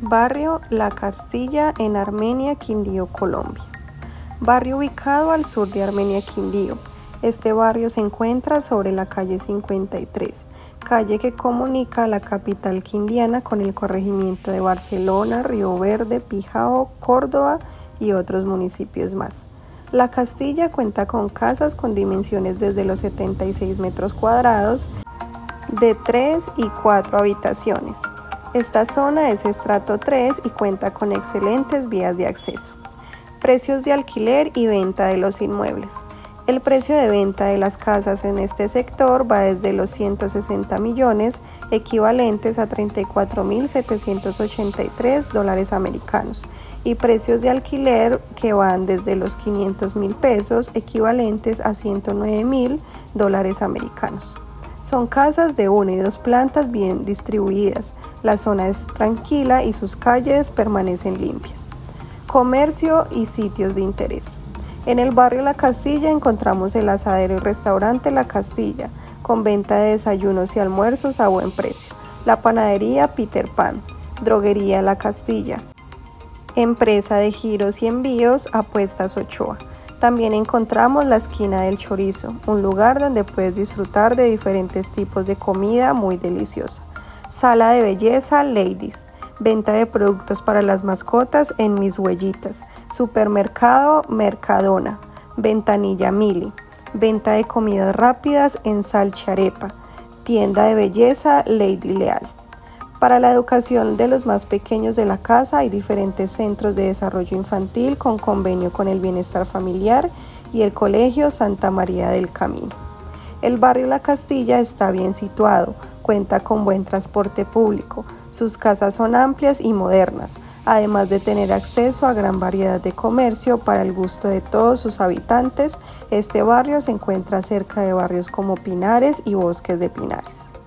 Barrio La Castilla en Armenia, Quindío, Colombia. Barrio ubicado al sur de Armenia, Quindío. Este barrio se encuentra sobre la calle 53, calle que comunica la capital quindiana con el corregimiento de Barcelona, Río Verde, Pijao, Córdoba y otros municipios más. La Castilla cuenta con casas con dimensiones desde los 76 metros cuadrados, de 3 y 4 habitaciones. Esta zona es estrato 3 y cuenta con excelentes vías de acceso. Precios de alquiler y venta de los inmuebles. El precio de venta de las casas en este sector va desde los 160 millones, equivalentes a 34.783 dólares americanos, y precios de alquiler que van desde los 500 mil pesos, equivalentes a 109 mil dólares americanos. Son casas de una y dos plantas bien distribuidas. La zona es tranquila y sus calles permanecen limpias. Comercio y sitios de interés. En el barrio La Castilla encontramos el asadero y restaurante La Castilla, con venta de desayunos y almuerzos a buen precio. La panadería Peter Pan, droguería La Castilla, empresa de giros y envíos Apuestas Ochoa. También encontramos la esquina del chorizo, un lugar donde puedes disfrutar de diferentes tipos de comida muy deliciosa. Sala de belleza Ladies, venta de productos para las mascotas en Mis Huellitas, supermercado Mercadona, ventanilla Mili, venta de comidas rápidas en Salcharepa, tienda de belleza Lady Leal. Para la educación de los más pequeños de la casa hay diferentes centros de desarrollo infantil con convenio con el bienestar familiar y el Colegio Santa María del Camino. El barrio La Castilla está bien situado, cuenta con buen transporte público, sus casas son amplias y modernas, además de tener acceso a gran variedad de comercio para el gusto de todos sus habitantes. Este barrio se encuentra cerca de barrios como Pinares y Bosques de Pinares.